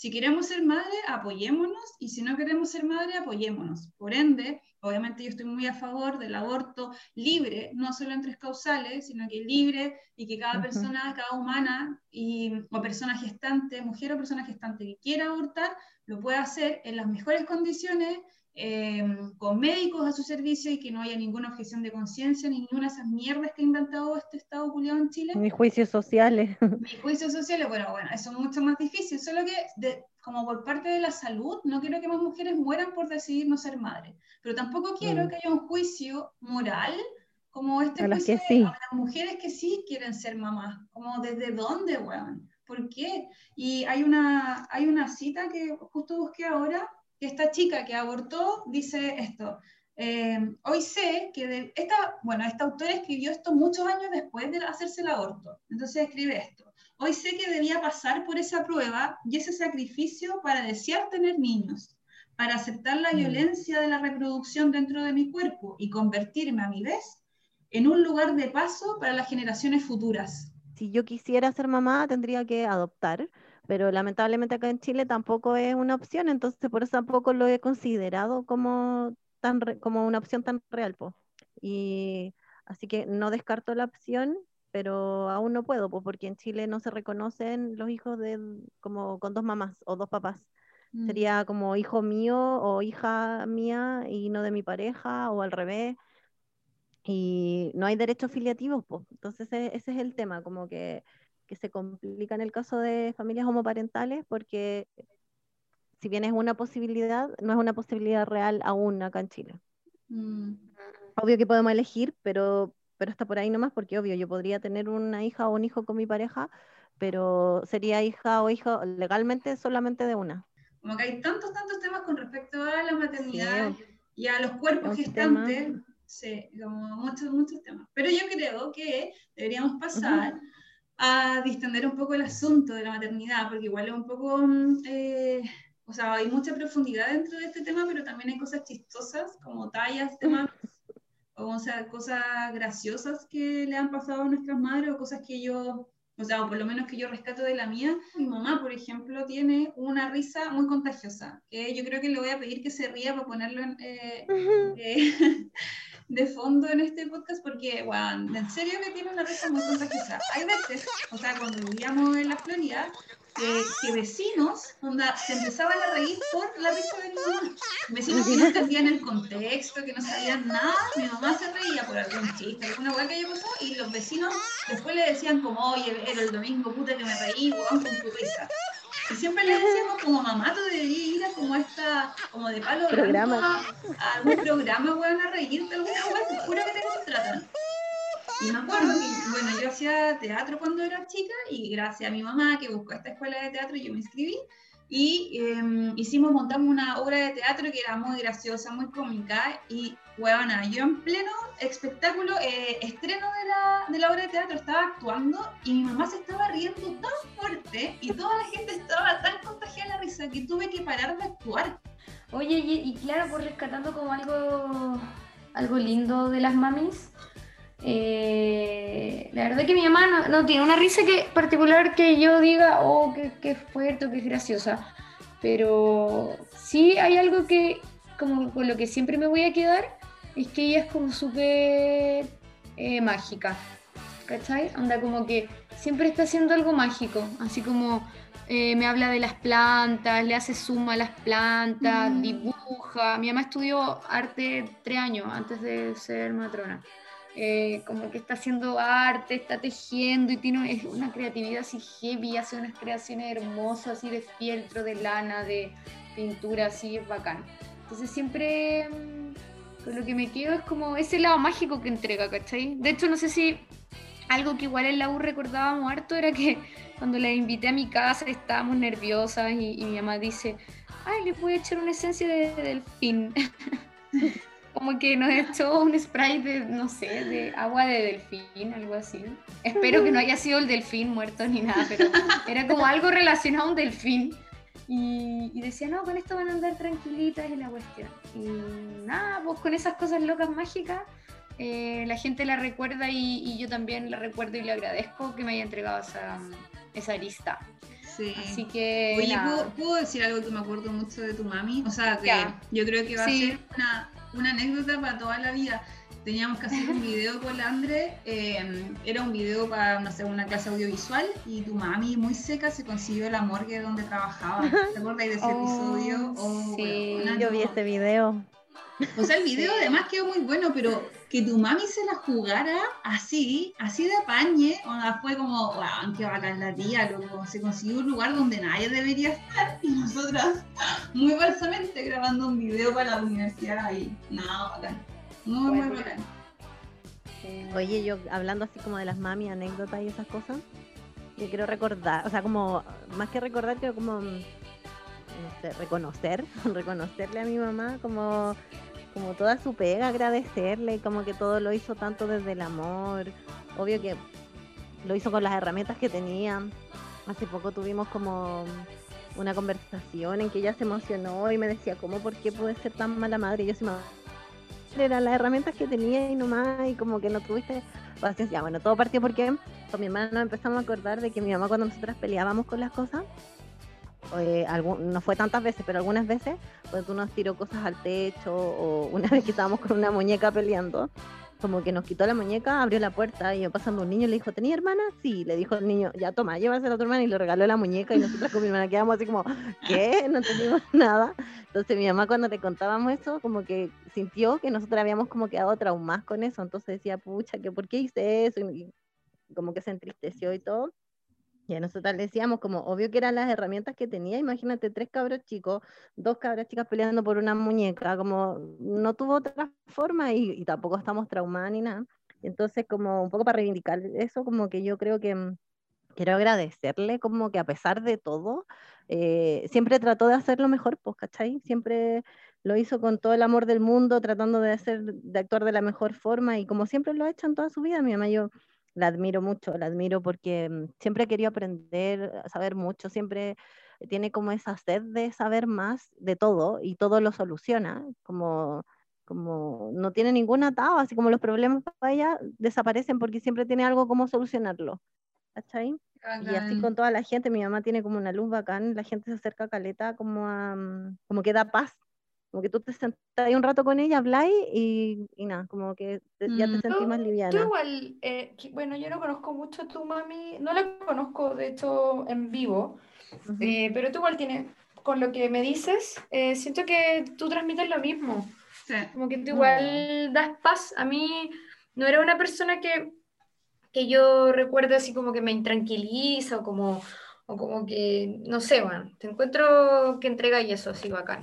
Si queremos ser madre, apoyémonos y si no queremos ser madre, apoyémonos. Por ende, Obviamente yo estoy muy a favor del aborto libre, no solo en tres causales, sino que libre y que cada persona, cada humana y, o persona gestante, mujer o persona gestante que quiera abortar, lo pueda hacer en las mejores condiciones, eh, con médicos a su servicio y que no haya ninguna objeción de conciencia, ni ninguna de esas mierdas que ha inventado este Estado culiado en Chile. Ni juicios sociales. Ni juicios sociales, bueno, bueno, eso es mucho más difícil, solo que de, como por parte de la salud, no quiero que más mujeres mueran por decidir no ser madre, pero tampoco quiero mm. que haya un juicio moral como este a juicio de, las mujeres que sí quieren ser mamás, como desde dónde, weón, ¿por qué? Y hay una, hay una cita que justo busqué ahora, que esta chica que abortó dice esto, eh, hoy sé que de, esta, bueno, esta autora escribió esto muchos años después de hacerse el aborto, entonces escribe esto. Hoy sé que debía pasar por esa prueba y ese sacrificio para desear tener niños, para aceptar la mm. violencia de la reproducción dentro de mi cuerpo y convertirme a mi vez en un lugar de paso para las generaciones futuras. Si yo quisiera ser mamá, tendría que adoptar, pero lamentablemente acá en Chile tampoco es una opción, entonces por eso tampoco lo he considerado como, tan como una opción tan real. Y así que no descarto la opción, pero aún no puedo, pues, porque en Chile no se reconocen los hijos de como con dos mamás o dos papás. Mm. Sería como hijo mío o hija mía y no de mi pareja o al revés. Y no hay derechos filiativos, pues. Entonces e, ese es el tema, como que, que se complica en el caso de familias homoparentales porque si bien es una posibilidad, no es una posibilidad real aún acá en Chile. Mm. Obvio que podemos elegir, pero pero está por ahí nomás porque obvio, yo podría tener una hija o un hijo con mi pareja, pero sería hija o hijo legalmente solamente de una. Como que hay tantos, tantos temas con respecto a la maternidad y a los cuerpos gestantes, sí, como muchos, muchos temas. Pero yo creo que deberíamos pasar a distender un poco el asunto de la maternidad, porque igual es un poco... Mm, eh, o sea, hay mucha profundidad dentro de este tema, pero también hay cosas chistosas, como tallas, temas o sea, cosas graciosas que le han pasado a nuestras madres o cosas que yo, o sea, o por lo menos que yo rescato de la mía. Mi mamá, por ejemplo, tiene una risa muy contagiosa, que yo creo que le voy a pedir que se ría para ponerlo en, eh, eh, de fondo en este podcast, porque, bueno, en serio que tiene una risa muy contagiosa. Hay veces, o sea, cuando vivíamos en la Florida, que, vecinos se empezaban a reír por la risa de mi mamá. Vecinos que no entendían el contexto, que no sabían nada, mi mamá se reía por algún chiste, alguna hueá que haya pasado, y los vecinos después le decían como, oye, era el domingo, puta que me reí, weón, con tu risa. Y siempre le decíamos como mamá, tú deberías ir a como esta, como de palo programa. a, algún programa, weón, a reírte, alguna te juro que te contratan. Y me acuerdo que, bueno, yo hacía teatro cuando era chica y gracias a mi mamá que buscó esta escuela de teatro yo me inscribí y em, hicimos, montamos una obra de teatro que era muy graciosa, muy cómica y, bueno, yo en pleno espectáculo, eh, estreno de la, de obra de teatro estaba actuando y mi mamá se estaba riendo tan fuerte y toda la gente estaba tan contagiada la risa que tuve que parar de actuar. Oye, y, y claro, por rescatando como algo, algo lindo de las mamis, eh, la verdad que mi mamá no, tiene una risa que particular que yo diga, oh, qué, fuerte o qué graciosa. Pero sí hay algo que, como con lo que siempre me voy a quedar, es que ella es como súper eh, mágica. ¿Cachai? Anda como que siempre está haciendo algo mágico. Así como eh, me habla de las plantas, le hace suma a las plantas, Mm. dibuja. Mi mamá estudió arte tres años antes de ser matrona. Eh, como que está haciendo arte, está tejiendo y tiene una creatividad así heavy, hace unas creaciones hermosas así de fieltro, de lana, de pintura, así es bacán. Entonces siempre mm, con lo que me quedo es como ese lado mágico que entrega, ¿cachai? De hecho no sé si algo que igual en la U recordábamos harto era que cuando la invité a mi casa estábamos nerviosas y, mi mamá dice, ay, le voy a echar una esencia de, delfín. Como que nos echó un spray de, no sé, de agua de delfín, algo así. Espero que no haya sido el delfín muerto ni nada, pero era como algo relacionado a un delfín. Y, y decía, no, con esto van a andar tranquilitas en la cuestión. Y nada, pues con esas cosas locas mágicas, eh, la gente la recuerda y, y yo también la recuerdo y le agradezco que me haya entregado esa, esa arista. Sí. Así que. Oye. ¿puedo, puedo decir algo que me acuerdo mucho de tu mami? O sea, que yo creo que va Sí. a ser una, una anécdota para toda la vida. Teníamos que hacer un video con la Andre, eh, era un video para, no sé, una clase audiovisual y tu mami muy seca se consiguió la morgue donde trabajaba. ¿Te acuerdas de ese Oh, episodio? Oh, sí. weona, Yo vi no. este video. O sea, el video además quedó muy bueno, pero que tu mami se la jugara así, así de apañe, fue como, wow, qué bacán la tía, loco. Se consiguió un lugar donde nadie debería estar y nosotras muy falsamente grabando un video para la universidad y nada, bacán. Muy, muy bacán. Oye, yo hablando así como de las mami, anécdotas y esas cosas, yo quiero recordar, o sea, como más que recordar, quiero como, mm, no sé, reconocer, reconocerle a mi mamá como, como toda su pega, agradecerle, como que todo lo hizo tanto desde el amor, obvio que lo hizo con las herramientas que tenía. Hace poco tuvimos como una conversación en que ella se emocionó y me decía, ¿cómo, por qué pude ser tan mala madre? Y yo sí, mamá, eran las herramientas que tenía y nomás, y como que no tuviste paciencia. Bueno, todo partió porque con mi hermana nos empezamos a acordar de que mi mamá cuando nosotras peleábamos con las cosas, eh, no fue tantas veces, pero algunas veces, pues nos tiró cosas al techo o una vez que estábamos con una muñeca peleando, como que nos quitó la muñeca, abrió la puerta y yo pasando un niño le dijo, ¿tenía hermana? Sí, le dijo el niño, ya toma, llévasela a tu hermana y le regaló la muñeca y nosotras con mi hermana quedamos así como, ¿qué? No entendimos nada. Entonces mi mamá cuando le contábamos eso, como que sintió que nosotros habíamos como quedado traumadas con eso, entonces decía, pucha, que ¿por qué hice eso? Y como que se entristeció y todo. Y a nosotras le decíamos como, obvio que eran las herramientas que tenía, imagínate, tres cabros chicos, dos cabras chicas peleando por una muñeca, como no tuvo otra forma y, y tampoco estamos traumadas ni nada. Entonces como un poco para reivindicar eso, como que yo creo que mm, quiero agradecerle como que a pesar de todo, eh, siempre trató de hacerlo mejor, pues, ¿cachai? Siempre lo hizo con todo el amor del mundo, tratando de hacer, de actuar de la mejor forma y como siempre lo ha hecho en toda su vida, mi mamá yo la admiro mucho, la admiro porque mm, siempre ha querido aprender, saber mucho, siempre tiene como esa sed de saber más de todo y todo lo soluciona, como, como no tiene ningún atado, así como los problemas para ella desaparecen porque siempre tiene algo como solucionarlo. ¿Cachai? Y así con toda la gente, mi mamá tiene como una luz bacán, la gente se acerca a Caleta como a, mm, como que da paz, como que tú te sentás ahí un rato con ella, habláis y, y nada, como que te- ya te Mm. sentís más Tú liviana. igual, eh, bueno, yo no conozco mucho a tu mami, no la conozco de hecho en vivo, Ujú. eh, pero tú igual tienes, con lo que me dices, eh, siento que tú transmites lo mismo, Sí. como que tú No. igual das paz. A mí no era una persona que, que yo recuerdo así como que me intranquiliza o como, o como que, no sé, man, te encuentro que entrega y eso así bacán.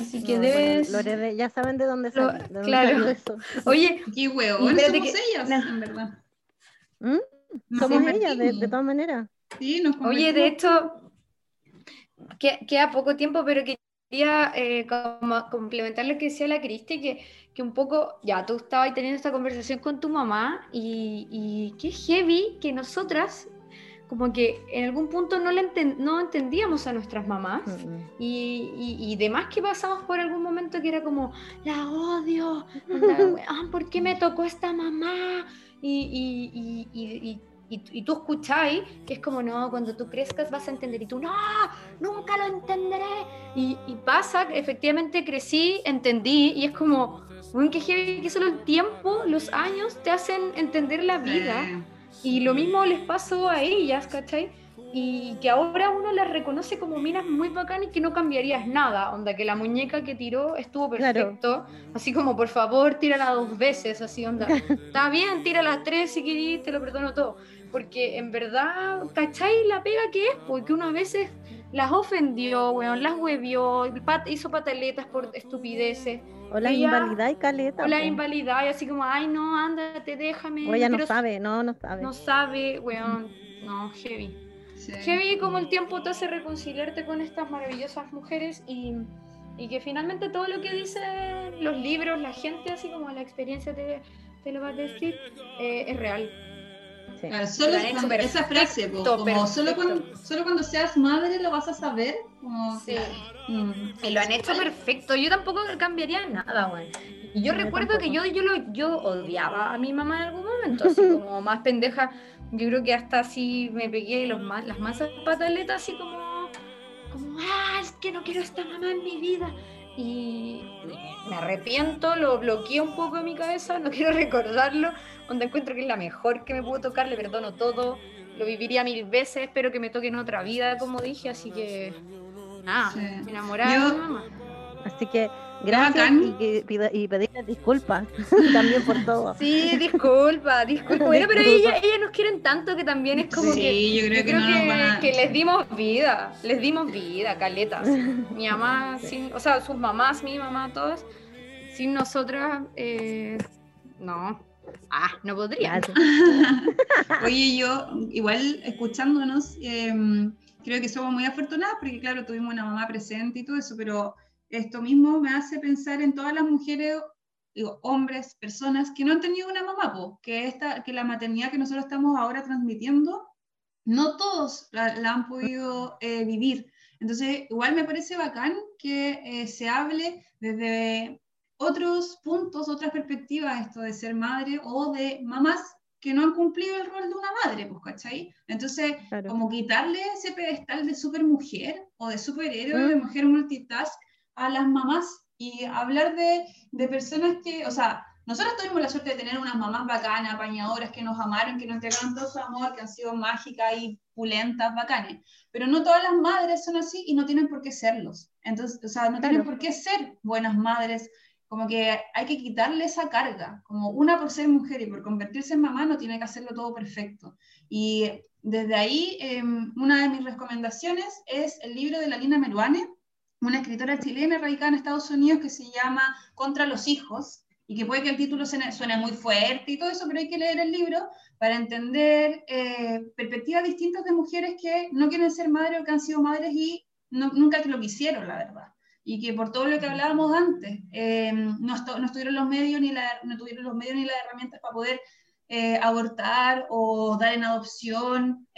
Así que No, bueno, debes... ya saben de dónde Lo- dónde claro. eso. Oye, Qué espérate somos que- ellas, no. en verdad. ¿Mm? Somos ellas, de, de todas maneras. Sí, nos Oye, de hecho, que- queda poco tiempo, pero quería eh, como complementar lo que decía la Cristi, que, que un poco, ya, tú estabas teniendo esta conversación con tu mamá y, y qué heavy que nosotras, como que en algún punto no, le enten- no entendíamos a nuestras mamás. Mm, Y, y, y demás que pasamos por algún momento que era como, la odio, weón, ¿por qué me tocó esta mamá? Y, y, y, tú escucháis que es como, no, cuando tú crezcas vas a entender. Y tú, no, nunca lo entenderé. Y, pasa, efectivamente crecí, entendí, y es como, heavy que solo el tiempo, los años te hacen entender la vida. Sí. Y lo mismo les pasó a ellas, ¿cachai? y que ahora uno las reconoce como minas muy bacanas y que no cambiarías nada, onda que la muñeca que tiró estuvo perfecto, así como por favor tírala dos veces, así onda, está bien, tírala tres si querís, te lo perdono todo, porque en verdad, ¿cachai la pega que es? Porque uno a veces las ofendió, weón, las huevió, hizo pataletas por estupideces. O la invalidad y caleta. O la invalidad y así como, ay no, ándate, déjame. O ella no sabe, no, no sabe. No sabe, weón, no, heavy. Heavy como el tiempo te hace reconciliarte con estas maravillosas mujeres y, y, que finalmente todo lo que dicen los libros, la gente, así como la experiencia te, te lo va a decir, eh, es real. Solo esa frase, como solo cuando, solo cuando seas madre lo vas a saber. sí. Mm. Y lo han hecho perfecto. Yo tampoco cambiaría nada, güey. Y yo recuerdo que yo, yo, lo, yo odiaba a mi mamá en algún momento, así como más pendeja yo creo que hasta así me pegué los las masas pataletas, así como, como, ah, es que no quiero a esta mamá en mi vida. Y me arrepiento, lo bloqueé un poco en mi cabeza, no quiero recordarlo, donde encuentro que es la mejor que me pudo tocar, le perdono todo, lo viviría mil veces, espero que me toque en otra vida, como dije, así que nada, enamorada de mamá. Así que Gracias y, y, pedirle disculpas también por todo. Sí, disculpa, disculpa. Bueno, pero ellas, nos quieren tanto que también es como que. yo creo que, no que, les dimos vida, les dimos vida, caletas. Mi mamá, sin, o sea, sus mamás, mi mamá, todas, sin nosotras, eh, no. Ah, no podría. Oye, yo, igual escuchándonos, em, creo que somos muy afortunadas porque, claro, tuvimos una mamá presente y todo eso, pero esto mismo me hace pensar en todas las mujeres, digo, hombres, personas que no han tenido una mamá, que, esta, que la maternidad que nosotros estamos ahora transmitiendo, no todos la, han podido eh, vivir. Entonces, igual me parece bacán que eh, se hable desde otros puntos, otras perspectivas, esto de ser madre o de mamás que no han cumplido el rol de una madre, pues, ¿cachai? Entonces, como quitarle ese pedestal de supermujer o de superhéroe, de mm. mujer multitask, a las mamás y hablar de, de, personas que, o sea, nosotros tuvimos la suerte de tener unas mamás bacanas, apañadoras, que nos amaron, que nos entregaron todo su amor, que han sido mágicas y pulentas, bacanes. Pero no todas las madres son así y no tienen por qué serlos. Entonces, o sea, no tienen por qué ser buenas madres. Como que hay que quitarle esa carga. Como una por ser mujer y por convertirse en mamá no tiene que hacerlo todo perfecto. Y desde ahí, em, una de mis recomendaciones es el libro de la Lina Meruane, una escritora chilena radicada en Estados Unidos que se llama Contra los hijos, y que puede que el título suene, muy fuerte y todo eso, pero hay que leer el libro para entender eh, perspectivas distintas de mujeres que no quieren ser madres o que han sido madres y nunca lo quisieron, la verdad. Y que por todo lo que hablábamos antes, eh, no, no, tuvieron los medios ni no tuvieron los medios ni las herramientas para poder eh, abortar o dar en adopción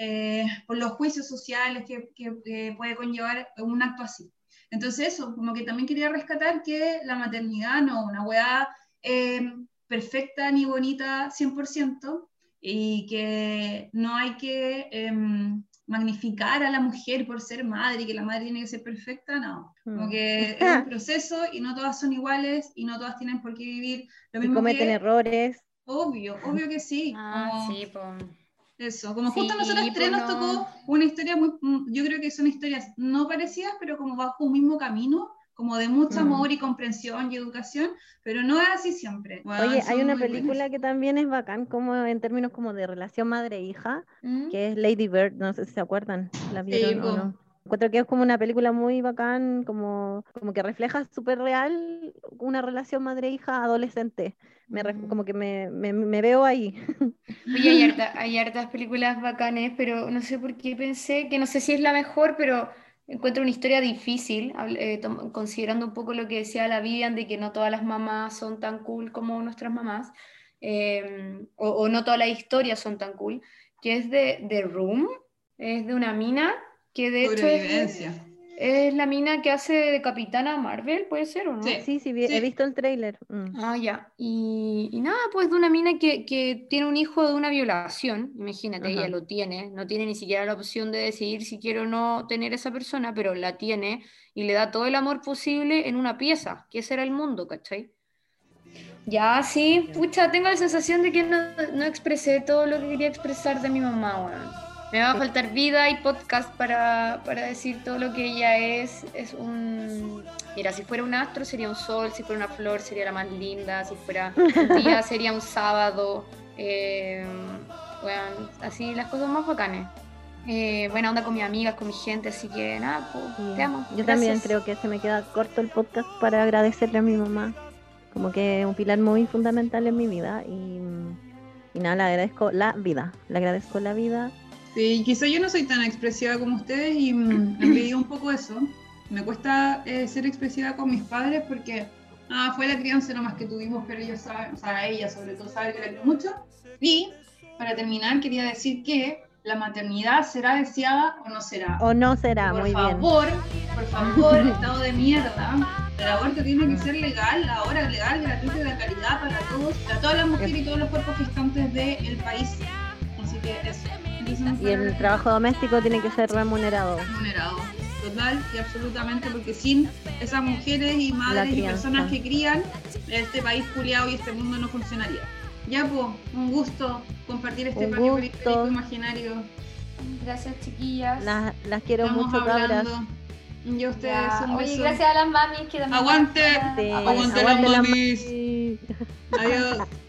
por los juicios sociales que, que puede conllevar un acto así. Entonces eso, como que también quería rescatar que la maternidad no una weá eh, perfecta ni bonita 100% y que no hay que em, magnificar a la mujer por ser madre y que la madre tiene que ser perfecta, no. Como mm. que es un proceso y no todas son iguales y no todas tienen por qué vivir lo mismo. Y cometen errores. Obvio, obvio que sí. Ah, sí, pues eso, como justo a nosotros tres nos tocó una historia muy, mm, yo creo que son historias no parecidas, pero como bajo un mismo camino, como de mucho mm. amor y comprensión y educación, pero no es así siempre. Oye, hay una película que también es bacán, como en términos como de relación madre-hija, ¿Mm? que es Lady Bird, no sé si se acuerdan, ¿la vieron o no? Encuentro que es como una película muy bacán, como, como que refleja súper real una relación madre-hija adolescente. Me, como que me, me, me, veo ahí. Oye, hay, hay hartas películas bacanes, pero no sé por qué pensé que no sé si es la mejor, pero encuentro una historia difícil, eh, considerando un poco lo que decía la Vivian de que no todas las mamás son tan cool como nuestras mamás, em, o, o, no todas las historias son tan cool, que es de The Room, es de una mina que de hecho es, la mina que hace de Capitana Marvel, ¿puede ser o no? Sí, sí, he visto el tráiler. Mm. Ah, ya. Y, nada, pues de una mina que, tiene un hijo de una violación, imagínate, ella lo tiene, no tiene ni siquiera la opción de decidir si quiere o no tener esa persona, pero la tiene y le da todo el amor posible en una pieza, que ese era el mundo, ¿cachai? Ya, sí, pucha, tengo la sensación de que no, no expresé todo lo que quería expresar de mi mamá, bueno Me va a faltar vida y podcast para, para decir todo lo que ella es. Es un. Mira, si fuera un astro sería un sol, si fuera una flor sería la más linda, si fuera un día sería un sábado. Eh, bueno, así las cosas más bacanes. Eh, buena onda con mis amigas, con mi gente, así que nada, pues, Sí. te amo. Yo también Gracias. creo que se me queda corto el podcast para agradecerle a mi mamá. Como que un pilar muy fundamental en mi vida. Y, y nada, le agradezco la vida. Le agradezco la vida. Sí, quizá yo no soy tan expresiva como ustedes y mm, envidio un poco eso. Me cuesta eh, ser expresiva con mis padres porque ah, fue la crianza nomás que tuvimos, pero ellos saben, o sea, ella sobre todo sabe que la quiero mucho. Y para terminar, quería decir que la maternidad será deseada o no será. O no será, por muy bien. favor, por favor, estado de mierda. El aborto tiene que ser legal, ahora legal, gratuito y de calidad para todos, para todas las mujeres y todos los cuerpos gestantes del país. Así que eso. Y el trabajo doméstico tiene que ser remunerado. remunerado. Total y absolutamente, porque sin esas mujeres y madres y personas que crían, este país culiado y este mundo no funcionaría. Ya, pues, un gusto compartir este patio periférico imaginario. Gracias, chiquillas. Las, las quiero Estamos mucho, cabras. hablando. Y a ustedes Ya. un Oye, beso. gracias a las mamis que también. Aguante. Sí, Aguante las aguante las mamis. mamis. Adiós.